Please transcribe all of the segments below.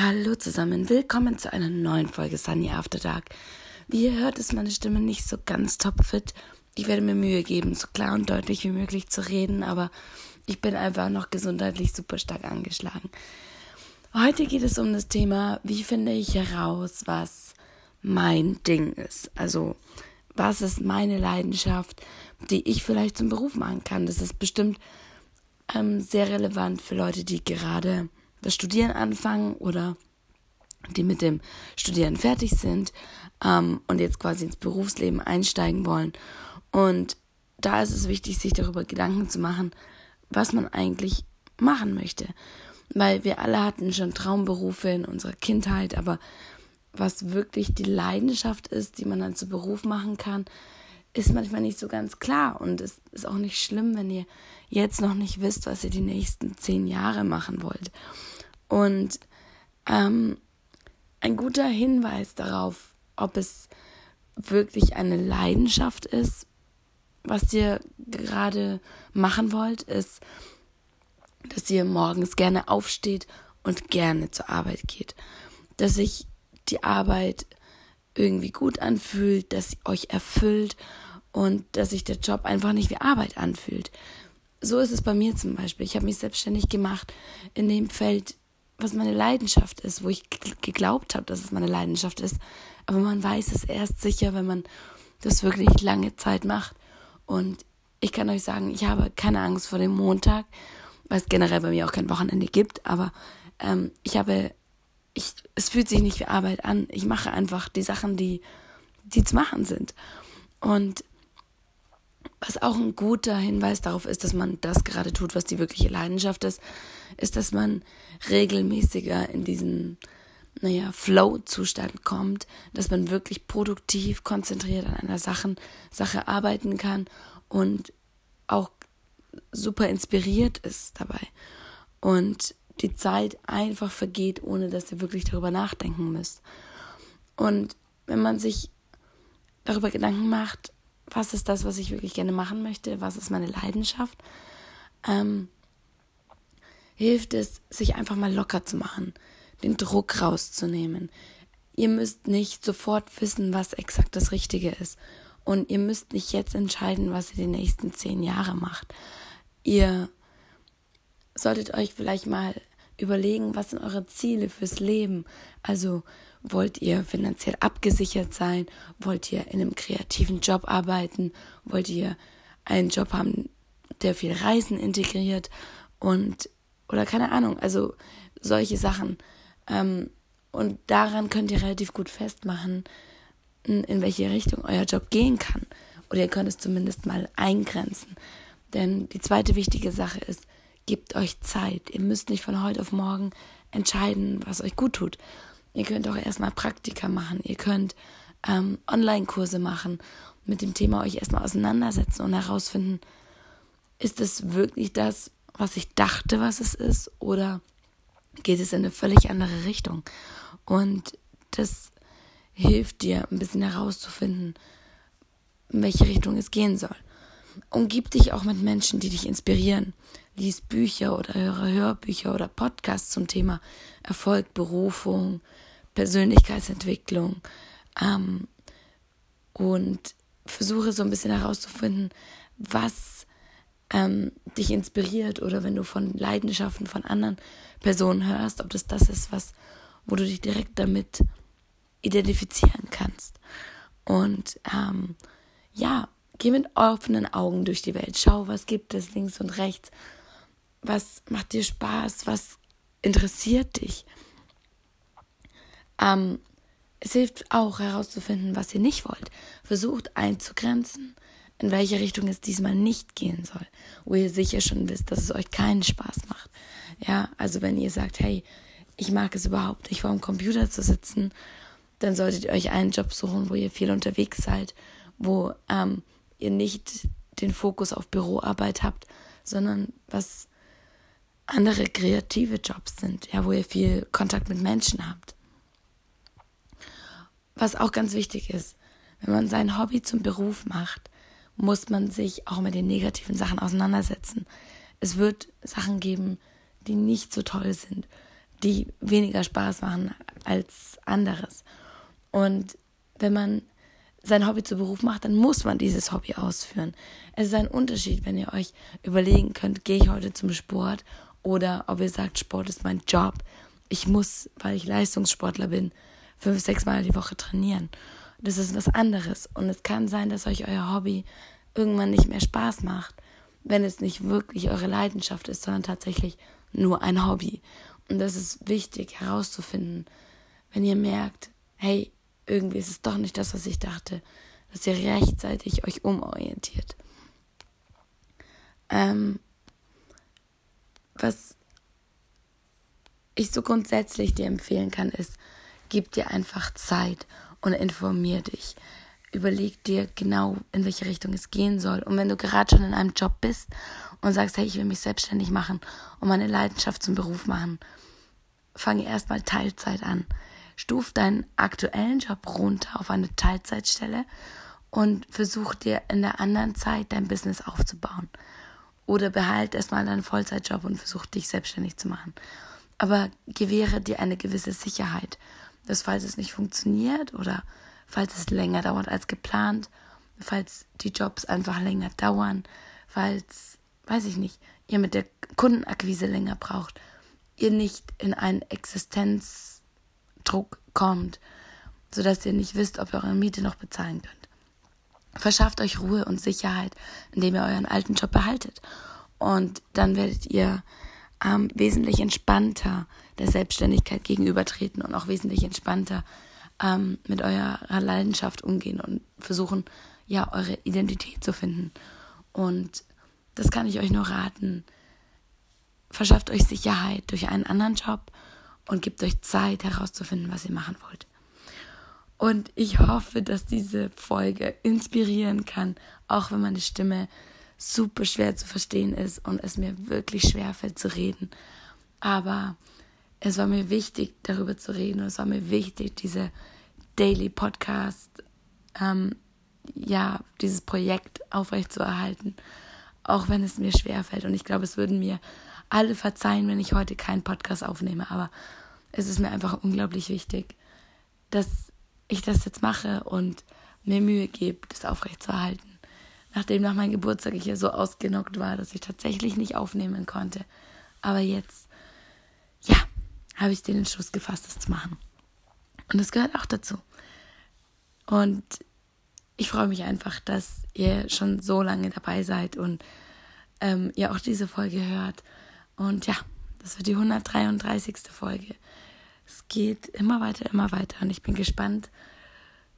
Hallo zusammen, willkommen zu einer neuen Folge Sunny After Dark. Wie ihr hört, ist meine Stimme nicht so ganz topfit. Ich werde mir Mühe geben, so klar und deutlich wie möglich zu reden, aber ich bin einfach noch gesundheitlich super stark angeschlagen. Heute geht es um das Thema, wie finde ich heraus, was mein Ding ist. Also, was ist meine Leidenschaft, die ich vielleicht zum Beruf machen kann. Das ist bestimmt ähm, sehr relevant für Leute, die gerade das Studieren anfangen oder die mit dem Studieren fertig sind ähm, und jetzt quasi ins Berufsleben einsteigen wollen. Und da ist es wichtig, sich darüber Gedanken zu machen, was man eigentlich machen möchte. Weil wir alle hatten schon Traumberufe in unserer Kindheit, aber was wirklich die Leidenschaft ist, die man dann zu Beruf machen kann, ist manchmal nicht so ganz klar. Und es ist auch nicht schlimm, wenn ihr jetzt noch nicht wisst, was ihr die nächsten zehn Jahre machen wollt. Und ähm, ein guter Hinweis darauf, ob es wirklich eine Leidenschaft ist, was ihr gerade machen wollt, ist, dass ihr morgens gerne aufsteht und gerne zur Arbeit geht. Dass sich die Arbeit irgendwie gut anfühlt, dass sie euch erfüllt und dass sich der Job einfach nicht wie Arbeit anfühlt. So ist es bei mir zum Beispiel. Ich habe mich selbstständig gemacht in dem Feld, was meine Leidenschaft ist, wo ich geglaubt habe, dass es meine Leidenschaft ist. Aber man weiß es erst sicher, wenn man das wirklich lange Zeit macht. Und ich kann euch sagen, ich habe keine Angst vor dem Montag, weil es generell bei mir auch kein Wochenende gibt. Aber ähm, ich habe, ich, es fühlt sich nicht wie Arbeit an. Ich mache einfach die Sachen, die, die zu machen sind. Und was auch ein guter Hinweis darauf ist, dass man das gerade tut, was die wirkliche Leidenschaft ist, ist, dass man regelmäßiger in diesen, naja, Flow-Zustand kommt, dass man wirklich produktiv, konzentriert an einer Sachen, Sache arbeiten kann und auch super inspiriert ist dabei. Und die Zeit einfach vergeht, ohne dass ihr wirklich darüber nachdenken müsst. Und wenn man sich darüber Gedanken macht, was ist das, was ich wirklich gerne machen möchte, was ist meine Leidenschaft, ähm, hilft es, sich einfach mal locker zu machen, den Druck rauszunehmen. Ihr müsst nicht sofort wissen, was exakt das Richtige ist. Und ihr müsst nicht jetzt entscheiden, was ihr die nächsten zehn Jahre macht. Ihr solltet euch vielleicht mal überlegen, was sind eure Ziele fürs Leben. Also wollt ihr finanziell abgesichert sein? Wollt ihr in einem kreativen Job arbeiten? Wollt ihr einen Job haben, der viel Reisen integriert? Und, oder keine Ahnung, also solche Sachen. Ähm, und daran könnt ihr relativ gut festmachen, in welche Richtung euer Job gehen kann. Oder ihr könnt es zumindest mal eingrenzen. Denn die zweite wichtige Sache ist, gebt euch Zeit. Ihr müsst nicht von heute auf morgen entscheiden, was euch gut tut. Ihr könnt auch erstmal Praktika machen. Ihr könnt ähm, Online-Kurse machen, mit dem Thema euch erstmal auseinandersetzen und herausfinden, ist es wirklich das, was ich dachte, was es ist, oder geht es in eine völlig andere Richtung? Und das hilft dir ein bisschen herauszufinden, in welche Richtung es gehen soll. Umgib dich auch mit Menschen, die dich inspirieren. Lies Bücher oder höre Hörbücher oder Podcasts zum Thema Erfolg, Berufung, Persönlichkeitsentwicklung ähm, und versuche so ein bisschen herauszufinden, was ähm, dich inspiriert oder wenn du von Leidenschaften von anderen Personen hörst, ob das das ist, was, wo du dich direkt damit identifizieren kannst. Und ähm, ja, Geh mit offenen Augen durch die Welt. Schau, was gibt es links und rechts. Was macht dir Spaß? Was interessiert dich? Ähm, es hilft auch herauszufinden, was ihr nicht wollt. Versucht einzugrenzen, in welche Richtung es diesmal nicht gehen soll, wo ihr sicher schon wisst, dass es euch keinen Spaß macht. Ja, also wenn ihr sagt, hey, ich mag es überhaupt nicht vor dem Computer zu sitzen, dann solltet ihr euch einen Job suchen, wo ihr viel unterwegs seid, wo ähm, ihr nicht den Fokus auf Büroarbeit habt, sondern was andere kreative Jobs sind, ja, wo ihr viel Kontakt mit Menschen habt. Was auch ganz wichtig ist, wenn man sein Hobby zum Beruf macht, muss man sich auch mit den negativen Sachen auseinandersetzen. Es wird Sachen geben, die nicht so toll sind, die weniger Spaß machen als anderes. Und wenn man sein Hobby zu Beruf macht, dann muss man dieses Hobby ausführen. Es ist ein Unterschied, wenn ihr euch überlegen könnt, gehe ich heute zum Sport oder ob ihr sagt, Sport ist mein Job. Ich muss, weil ich Leistungssportler bin, fünf, sechs Mal die Woche trainieren. Das ist was anderes. Und es kann sein, dass euch euer Hobby irgendwann nicht mehr Spaß macht, wenn es nicht wirklich eure Leidenschaft ist, sondern tatsächlich nur ein Hobby. Und das ist wichtig herauszufinden, wenn ihr merkt, hey, irgendwie ist es doch nicht das, was ich dachte, dass ihr rechtzeitig euch umorientiert. Ähm, was ich so grundsätzlich dir empfehlen kann, ist, gib dir einfach Zeit und informier dich. Überleg dir genau, in welche Richtung es gehen soll. Und wenn du gerade schon in einem Job bist und sagst, hey, ich will mich selbstständig machen und meine Leidenschaft zum Beruf machen, fange erstmal Teilzeit an. Stuf deinen aktuellen Job runter auf eine Teilzeitstelle und versuch dir in der anderen Zeit dein Business aufzubauen. Oder behalt erstmal deinen Vollzeitjob und versuch dich selbstständig zu machen. Aber gewähre dir eine gewisse Sicherheit, dass falls es nicht funktioniert oder falls es länger dauert als geplant, falls die Jobs einfach länger dauern, falls, weiß ich nicht, ihr mit der Kundenakquise länger braucht, ihr nicht in einen Existenzdruck kommt, sodass ihr nicht wisst, ob ihr eure Miete noch bezahlen könnt. Verschafft euch Ruhe und Sicherheit, indem ihr euren alten Job behaltet. Und dann werdet ihr ähm, wesentlich entspannter der Selbstständigkeit gegenübertreten und auch wesentlich entspannter ähm, mit eurer Leidenschaft umgehen und versuchen, ja, eure Identität zu finden. Und das kann ich euch nur raten. Verschafft euch Sicherheit durch einen anderen Job und gebt euch Zeit herauszufinden, was ihr machen wollt. Und ich hoffe, dass diese Folge inspirieren kann, auch wenn meine Stimme super schwer zu verstehen ist und es mir wirklich schwer fällt zu reden. Aber es war mir wichtig, darüber zu reden und es war mir wichtig, diese Daily Podcast, ähm, ja, dieses Projekt aufrechtzuerhalten, auch wenn es mir schwer fällt. Und ich glaube, es würden mir alle verzeihen, wenn ich heute keinen Podcast aufnehme. Aber es ist mir einfach unglaublich wichtig, dass ich das jetzt mache und mir Mühe gebe, das aufrechtzuerhalten. Nachdem nach meinem Geburtstag ich ja so ausgenockt war, dass ich tatsächlich nicht aufnehmen konnte. Aber jetzt, ja, habe ich den Entschluss gefasst, das zu machen. Und das gehört auch dazu. Und ich freue mich einfach, dass ihr schon so lange dabei seid und ähm, ihr auch diese Folge hört. Und ja, das wird die 133. Folge. Es geht immer weiter, immer weiter. Und ich bin gespannt,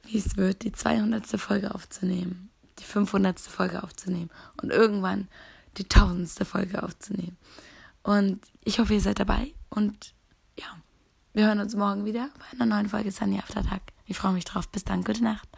wie es wird, die 200. Folge aufzunehmen, die 500. Folge aufzunehmen und irgendwann die 1000. Folge aufzunehmen. Und ich hoffe, ihr seid dabei. Und ja, wir hören uns morgen wieder bei einer neuen Folge Sunny After Tag. Ich freue mich drauf. Bis dann. Gute Nacht.